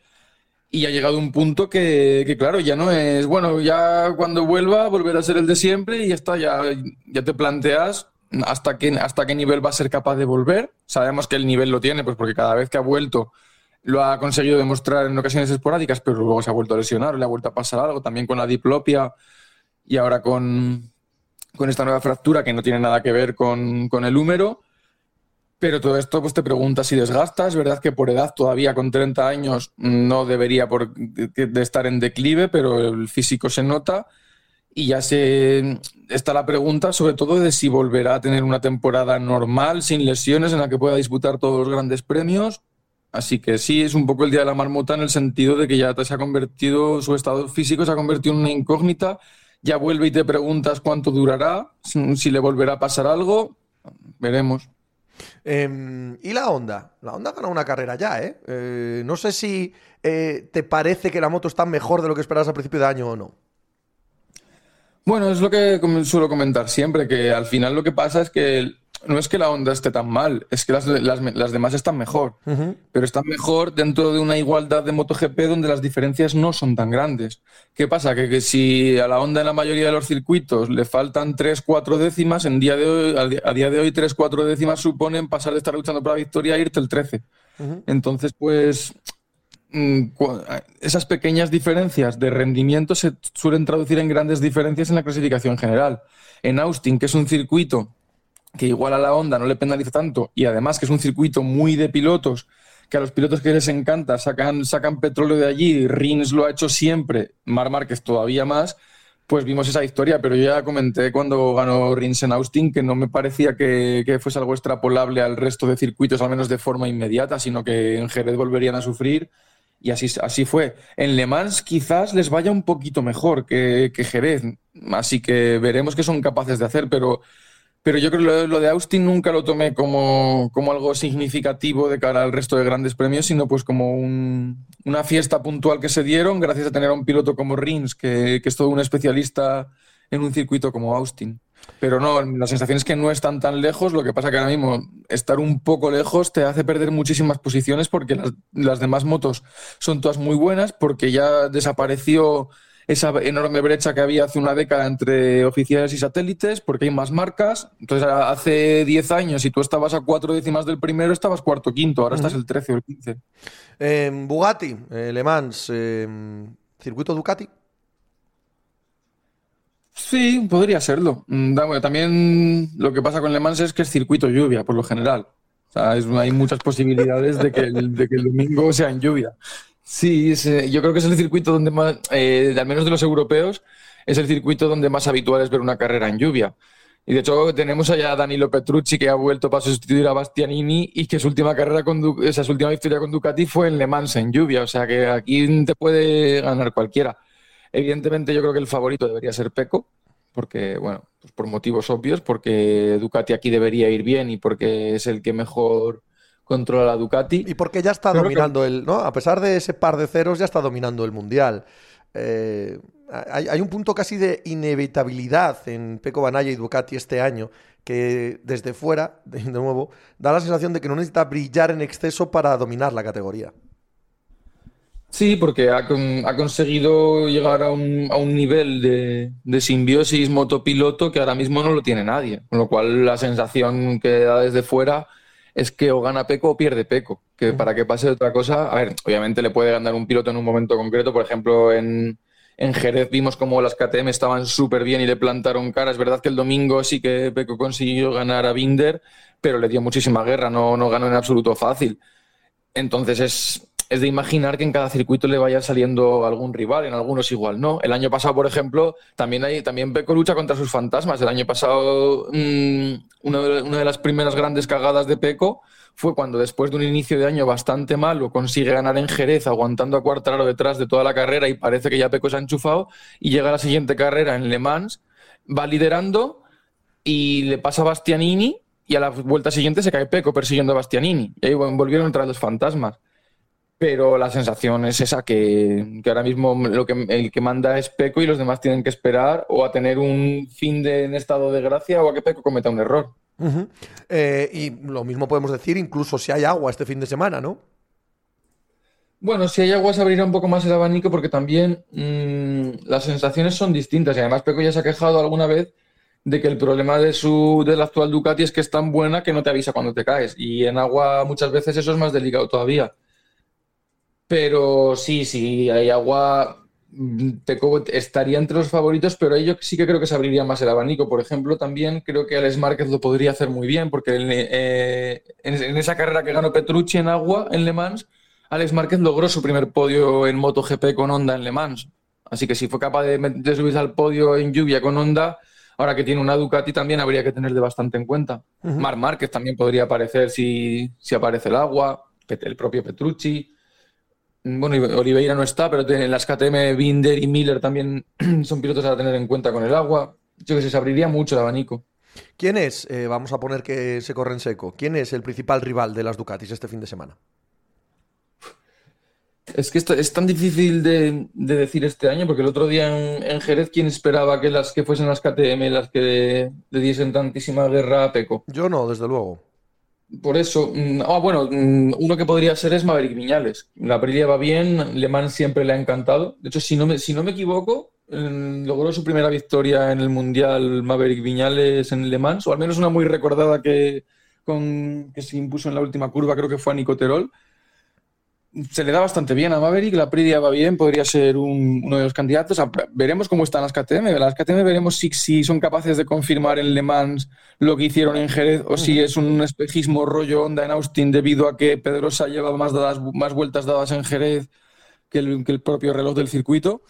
Y ha llegado un punto que, que, claro, ya no es, bueno, ya cuando vuelva volverá a ser el de siempre y ya está, ya, ya te planteas hasta qué, hasta qué nivel va a ser capaz de volver. Sabemos que el nivel lo tiene, pues porque cada vez que ha vuelto lo ha conseguido demostrar en ocasiones esporádicas, pero luego se ha vuelto a lesionar, le ha vuelto a pasar algo, también con la diplopia y ahora con, con esta nueva fractura que no tiene nada que ver con, con el húmero. Pero todo esto pues te preguntas si desgasta. Es verdad que por edad todavía con 30 años no debería por, de estar en declive, pero el físico se nota. Y ya se está la pregunta sobre todo de si volverá a tener una temporada normal, sin lesiones, en la que pueda disputar todos los grandes premios. Así que sí, es un poco el día de la marmota en el sentido de que ya se ha convertido, su estado físico se ha convertido en una incógnita. Ya vuelve y te preguntas cuánto durará, si le volverá a pasar algo. Veremos. Eh, y la Honda. La Honda ganó una carrera ya, ¿eh? eh no sé si eh, te parece que la moto está mejor de lo que esperabas al principio de año o no. Bueno, es lo que suelo comentar siempre, que al final lo que pasa es que no es que la Honda esté tan mal, es que las, las, las demás están mejor. Uh -huh. Pero están mejor dentro de una igualdad de MotoGP donde las diferencias no son tan grandes. ¿Qué pasa? Que, que si a la Honda en la mayoría de los circuitos le faltan 3-4 décimas, en día de hoy, a día de hoy 3-4 décimas suponen pasar de estar luchando por la victoria a irte el 13. Uh -huh. Entonces, pues mm, esas pequeñas diferencias de rendimiento se suelen traducir en grandes diferencias en la clasificación general. En Austin, que es un circuito que igual a la Honda no le penaliza tanto y además que es un circuito muy de pilotos, que a los pilotos que les encanta sacan, petróleo de allí, Rins lo ha hecho siempre, Mar Márquez todavía más, pues vimos esa historia, pero yo ya comenté cuando ganó Rins en Austin que no me parecía que, que, fuese algo extrapolable al resto de circuitos, al menos de forma inmediata, sino que en Jerez volverían a sufrir. Y así, así fue. En Le Mans quizás les vaya un poquito mejor que, que Jerez, así que veremos qué son capaces de hacer, pero pero yo creo que lo, de Austin nunca lo tomé como, como, algo significativo de cara al resto de grandes premios, sino pues como un, una fiesta puntual que se dieron gracias a tener a un piloto como Rins, que, es todo un especialista en un circuito como Austin. Pero no, la sensación es que no están tan lejos, lo que pasa que ahora mismo estar un poco lejos te hace perder muchísimas posiciones porque las demás motos son todas muy buenas, porque ya desapareció esa enorme brecha que había hace una década entre oficiales y satélites, porque hay más marcas. Entonces, hace 10 años, si tú estabas a cuatro décimas del primero, estabas cuarto quinto, ahora uh -huh. estás el 13 o el 15. Eh, Bugatti, eh, Le Mans, eh, circuito Ducati. Sí, podría serlo. Mm, También lo que pasa con Le Mans es que es circuito lluvia, por lo general. O sea, es- hay muchas posibilidades de que, el, de que el domingo sea en lluvia. Sí, es, eh, yo creo que es el circuito donde más, eh, al menos de los europeos, es el circuito donde más habitual es ver una carrera en lluvia. Y de hecho tenemos allá a Danilo Petrucci que ha vuelto para sustituir a Bastianini y que su última carrera con esa, su última victoria con Ducati fue en Le Mans en lluvia. O sea que aquí te puede ganar cualquiera. Evidentemente yo creo que el favorito debería ser Peco, porque, bueno, pues por motivos obvios, porque Ducati aquí debería ir bien y porque es el que mejor controla la Ducati. Y porque ya está Creo que- dominando el, ¿no? A pesar de ese par de ceros, ya está dominando el mundial. Eh, hay, hay un punto casi de inevitabilidad en Peco Banaya y Ducati este año, que desde fuera, de, nuevo, da la sensación de que no necesita brillar en exceso para dominar la categoría. Sí, porque ha, ha conseguido llegar a un, a un nivel de, de simbiosis motopiloto que ahora mismo no lo tiene nadie. Con lo cual la sensación que da desde fuera es que o gana Peco o pierde Peco. Que para que pase otra cosa, a ver, obviamente le puede ganar un piloto en un momento concreto. Por ejemplo, en, en Jerez vimos como las KTM estaban súper bien y le plantaron cara. Es verdad que el domingo sí que Peco consiguió ganar a Binder, pero le dio muchísima guerra, no, no ganó en absoluto fácil. Entonces es, es de imaginar que en cada circuito le vaya saliendo algún rival, en algunos igual no. El año pasado, por ejemplo, también hay, también Peco lucha contra sus fantasmas. El año pasado, mm, una, de, las primeras grandes cagadas de Peco fue cuando después de un inicio de año bastante malo consigue ganar en Jerez aguantando a Cuartararo detrás de toda la carrera y parece que ya Peco se ha enchufado y llega a la siguiente carrera en Le Mans, va liderando y le pasa a Bastianini y a la vuelta siguiente se cae Peco persiguiendo a Bastianini. Y ahí volvieron entrar los fantasmas. Pero la sensación es esa, que, que ahora mismo lo que, el que manda es Peco y los demás tienen que esperar o a tener un fin de, en estado de gracia o a que Peco cometa un error. Eh, y lo mismo podemos decir incluso si hay agua este fin de semana, ¿no? Bueno, si hay agua se abrirá un poco más el abanico porque también mm, las sensaciones son distintas y además Peco ya se ha quejado alguna vez de que el problema de su del actual Ducati es que es tan buena que no te avisa cuando te caes y en agua muchas veces eso es más delicado todavía. Pero sí, sí, hay agua, mm, estaría entre los favoritos, pero ahí yo sí que creo que se abriría más el abanico. Por ejemplo, también creo que Alex Márquez lo podría hacer muy bien porque en, eh, en- en esa carrera que ganó Petrucci en agua, en Le Mans, Alex Márquez logró su primer podio en MotoGP con Honda en Le Mans. Así que si fue capaz de, de subirse al podio en lluvia con Honda, ahora que tiene una Ducati también habría que tenerle bastante en cuenta. Marc Márquez también podría aparecer si, si aparece el agua, el propio Petrucci. Bueno, Oliveira no está, pero en las KTM Binder y Miller también [clears throat] son pilotos a tener en cuenta con el agua. Yo que sé, se abriría mucho el abanico. ¿Quién es, eh, vamos a poner que se corre en seco, quién es el principal rival de las Ducatis este fin de semana? Es que esto- es tan difícil de, de decir este año, porque el otro día en, en Jerez, ¿quién esperaba que las que fuesen las KTM las que le diesen tantísima guerra a Peco? Yo no, desde luego. Por eso, mm, ah, bueno, mm, uno que podría ser es Maverick Viñales. La Aprilia va bien, Le Mans siempre le ha encantado. De hecho, si no me, si no me equivoco, mm, logró su primera victoria en el Mundial Maverick Viñales en Le Mans, o al menos una muy recordada que, con, que se impuso en la última curva, creo que fue a Nico Terol. Se le da bastante bien a Maverick, la Aprilia va bien, podría ser un- uno de los candidatos. Veremos cómo están las KTM. Las KTM veremos si, si son capaces de confirmar en Le Mans lo que hicieron en Jerez o si es un espejismo rollo onda en Austin debido a que Pedrosa lleva más, dadas, más vueltas dadas en Jerez que el, que el propio reloj del circuito.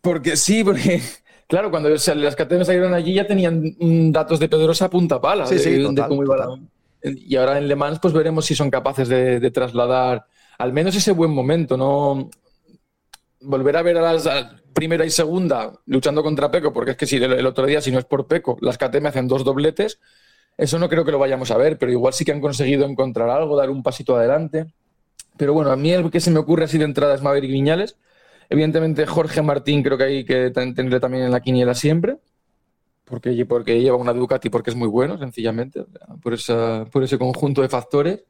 Porque sí, porque claro, cuando las KTM salieron allí ya tenían datos de Pedrosa a punta pala Sí, de, sí, de cómo iba la-. Y ahora en Le Mans pues veremos si son capaces de, trasladar al menos ese buen momento, no volver a ver a las primera y segunda luchando contra Peco, porque es que si el, otro día, si no es por Peco, las KTM hacen dos dobletes, eso no creo que lo vayamos a ver, pero igual sí que han conseguido encontrar algo, dar un pasito adelante. Pero bueno, a mí el que se me ocurre así de entrada es Maverick Viñales. Evidentemente Jorge Martín creo que hay que ten- tenerle también en la quiniela siempre, porque, porque lleva una Ducati porque es muy bueno, sencillamente, por, esa, por ese conjunto de factores.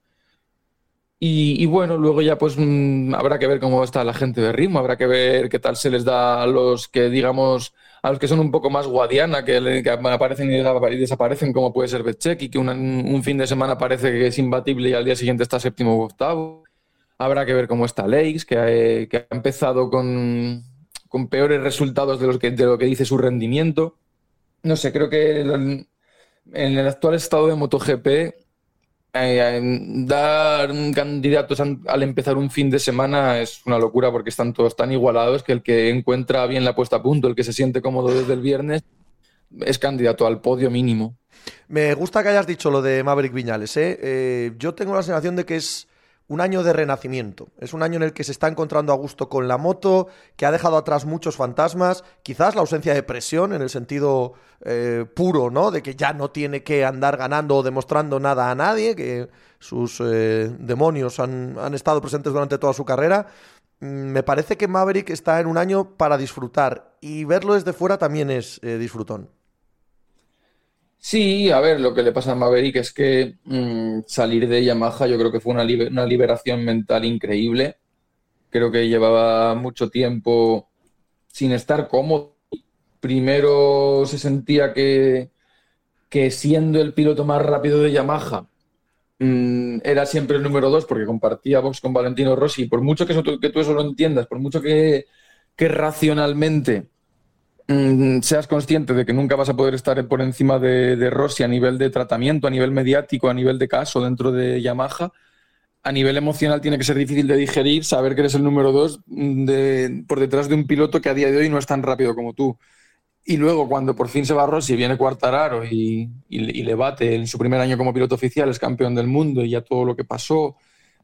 Y, y bueno, luego ya pues mm, habrá que ver cómo está la gente de ritmo, habrá que ver qué tal se les da a los que, digamos, a los que son un poco más guadiana, que, que aparecen y desapa- y desaparecen, como puede ser Betchek, y que un fin de semana parece que es imbatible y al día siguiente está séptimo o octavo. Habrá que ver cómo está Leix, que ha, que ha empezado con, con peores resultados de, los que, de lo que dice su rendimiento. No sé, creo que en el actual estado de MotoGP, eh, dar candidatos an- al empezar un fin de semana es una locura porque están todos tan igualados que el que encuentra bien la puesta a punto, el que se siente cómodo desde el viernes, es candidato al podio mínimo. Me gusta que hayas dicho lo de Maverick Viñales. ¿eh? Eh, yo tengo la sensación de que es un año de renacimiento. Es un año en el que se está encontrando a gusto con la moto, que ha dejado atrás muchos fantasmas, quizás la ausencia de presión en el sentido eh, puro, ¿no? De que ya no tiene que andar ganando o demostrando nada a nadie, que sus eh, demonios han, han estado presentes durante toda su carrera. Mm, Me parece que Maverick está en un año para disfrutar y verlo desde fuera también es eh, disfrutón. Sí, a ver, lo que le pasa a Maverick es que mm, salir de Yamaha yo creo que fue una, libe- una liberación mental increíble. Creo que llevaba mucho tiempo sin estar cómodo. Primero se sentía que, que siendo el piloto más rápido de Yamaha, mm, era siempre el número dos porque compartía box con Valentino Rossi. Por mucho que, eso, que tú eso lo entiendas, por mucho que, que racionalmente seas consciente de que nunca vas a poder estar por encima de, Rossi a nivel de tratamiento, a nivel mediático, a nivel de caso dentro de Yamaha, a nivel emocional tiene que ser difícil de digerir saber que eres el número dos mm, por detrás de un piloto que a día de hoy no es tan rápido como tú. Y luego, cuando por fin se va Rossi, viene Quartararo y, y, y le bate en su primer año como piloto oficial, es campeón del mundo y ya todo lo que pasó.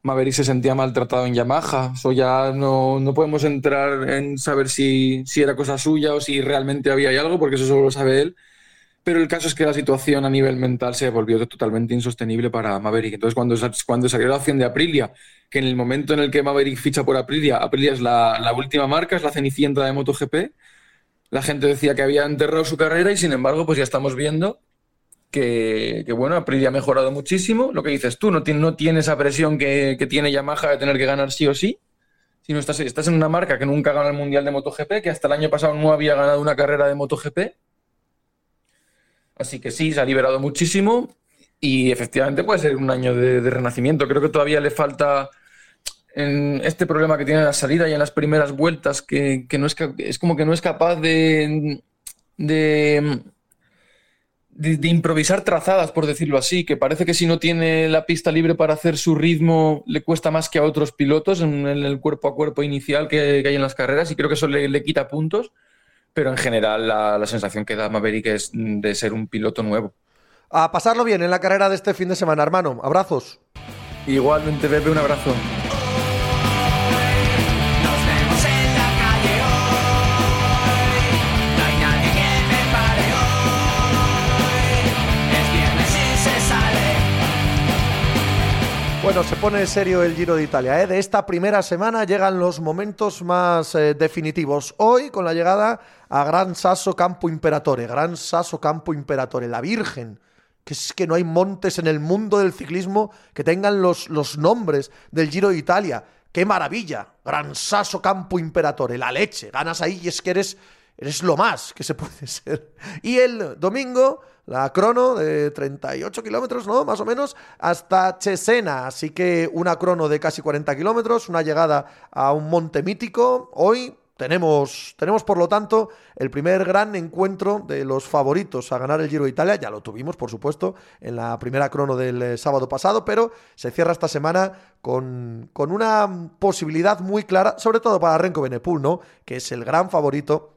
Maverick se sentía maltratado en Yamaha. Eso ya no, no podemos entrar en saber si, si era cosa suya o si realmente había algo, porque eso solo lo sabe él. Pero el caso es que la situación a nivel mental se volvió totalmente insostenible para Maverick. Entonces, cuando, cuando salió la opción de Aprilia, que en el momento en el que Maverick ficha por Aprilia, Aprilia es la, la última marca, es la cenicienta de MotoGP, la gente decía que había enterrado su carrera y sin embargo, pues ya estamos viendo que, que, bueno, Aprilia ha mejorado muchísimo. Lo que dices tú, no tiene, no tiene esa presión que, que tiene Yamaha de tener que ganar sí o sí, sino estás, estás en una marca que nunca ganó el Mundial de MotoGP, que hasta el año pasado no había ganado una carrera de MotoGP. Así que sí, se ha liberado muchísimo y efectivamente puede ser un año de, renacimiento. Creo que todavía le falta en este problema que tiene en la salida y en las primeras vueltas, que, que no es, es como que no es capaz de, de, de- de improvisar trazadas, por decirlo así, que parece que si no tiene la pista libre para hacer su ritmo, le cuesta más que a otros pilotos en el, el cuerpo a cuerpo inicial que, que hay en las carreras, y creo que eso le, le quita puntos, pero en general la, la sensación que da Maverick es de ser un piloto nuevo. A pasarlo bien en la carrera de este fin de semana, hermano. Abrazos. Igualmente, Pepe, un abrazo. Bueno, se pone serio el Giro de Italia. ¿eh? De esta primera semana llegan los momentos más eh, definitivos. Hoy, con la llegada a Gran Sasso Campo Imperatore. Gran Sasso Campo Imperatore, la Virgen. Que es que no hay montes en el mundo del ciclismo que tengan los, los nombres del Giro de Italia. ¡Qué maravilla! Gran Sasso Campo Imperatore, la leche. Ganas ahí y es que eres, eres lo más que se puede [laughs] ser. Y el domingo, la crono de 38 kilómetros, ¿no? Más o menos, hasta Cesena. Así que una crono de casi 40 kilómetros, una llegada a un monte mítico. Hoy tenemos, tenemos, por lo tanto, el primer gran encuentro de los favoritos a ganar el Giro de Italia. Ya lo tuvimos, por supuesto, en la primera crono del eh, sábado pasado, pero se cierra esta semana con, con una posibilidad muy clara, sobre todo para Renko Benepul, ¿no? Que es el gran favorito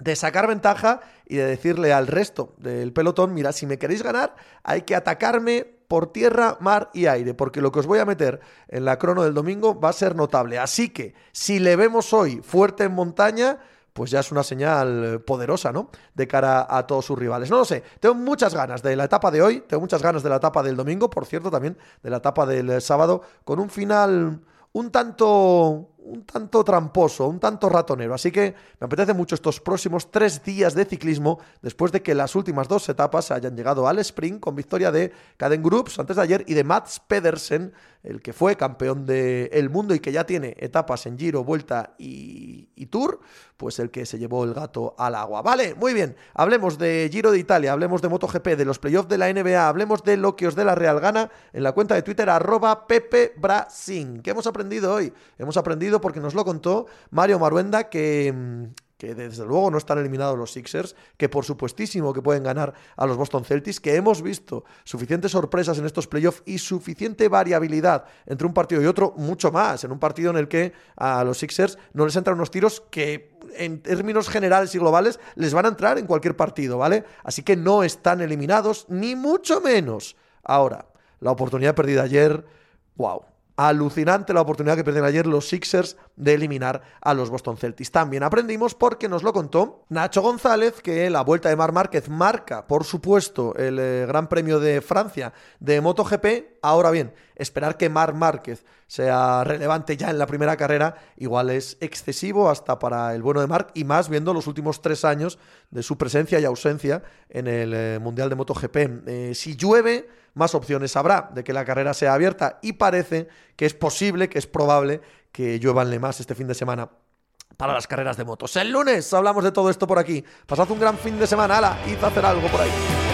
de sacar ventaja y de decirle al resto del pelotón, mira, si me queréis ganar, hay que atacarme por tierra, mar y aire, porque lo que os voy a meter en la crono del domingo va a ser notable. Así que, si le vemos hoy fuerte en montaña, pues ya es una señal poderosa, ¿no? De cara a todos sus rivales. No lo sé, tengo muchas ganas de la etapa de hoy, tengo muchas ganas de la etapa del domingo, por cierto, también de la etapa del sábado, con un final un tanto un tanto tramposo, un tanto ratonero. Así que me apetece mucho estos próximos tres días de ciclismo después de que las últimas dos etapas hayan llegado al sprint con victoria de Caden Groups antes de ayer y de Mats Pedersen, el que fue campeón del mundo y que ya tiene etapas en Giro, Vuelta y, y Tour, pues el que se llevó el gato al agua. Vale, muy bien. Hablemos de Giro de Italia, hablemos de MotoGP, de los playoffs de la NBA, hablemos de lo que os dé la Real Gana en la cuenta de Twitter arroba Pepe Brasin. ¿Qué hemos aprendido hoy? Hemos aprendido porque nos lo contó Mario Maruenda que, que desde luego no están eliminados los Sixers, que por supuestísimo que pueden ganar a los Boston Celtics, que hemos visto suficientes sorpresas en estos playoffs y suficiente variabilidad entre un partido y otro, mucho más, en un partido en el que a los Sixers no les entran unos tiros que en términos generales y globales les van a entrar en cualquier partido, ¿vale? Así que no están eliminados, ni mucho menos. Ahora, la oportunidad perdida ayer, wow. Alucinante la oportunidad que perdieron ayer los Sixers de eliminar a los Boston Celtics. También aprendimos porque nos lo contó Nacho González que la vuelta de Mar Márquez marca, por supuesto, el eh, Gran Premio de Francia de MotoGP. Ahora bien, esperar que Mar Márquez sea relevante ya en la primera carrera igual es excesivo hasta para el bueno de Marc y más viendo los últimos tres años de su presencia y ausencia en el eh, Mundial de MotoGP. Eh, si llueve más opciones habrá de que la carrera sea abierta y parece que es posible, que es probable que lluevanle más este fin de semana para las carreras de motos. El lunes hablamos de todo esto por aquí. Pasad un gran fin de semana, ala, a hacer algo por ahí.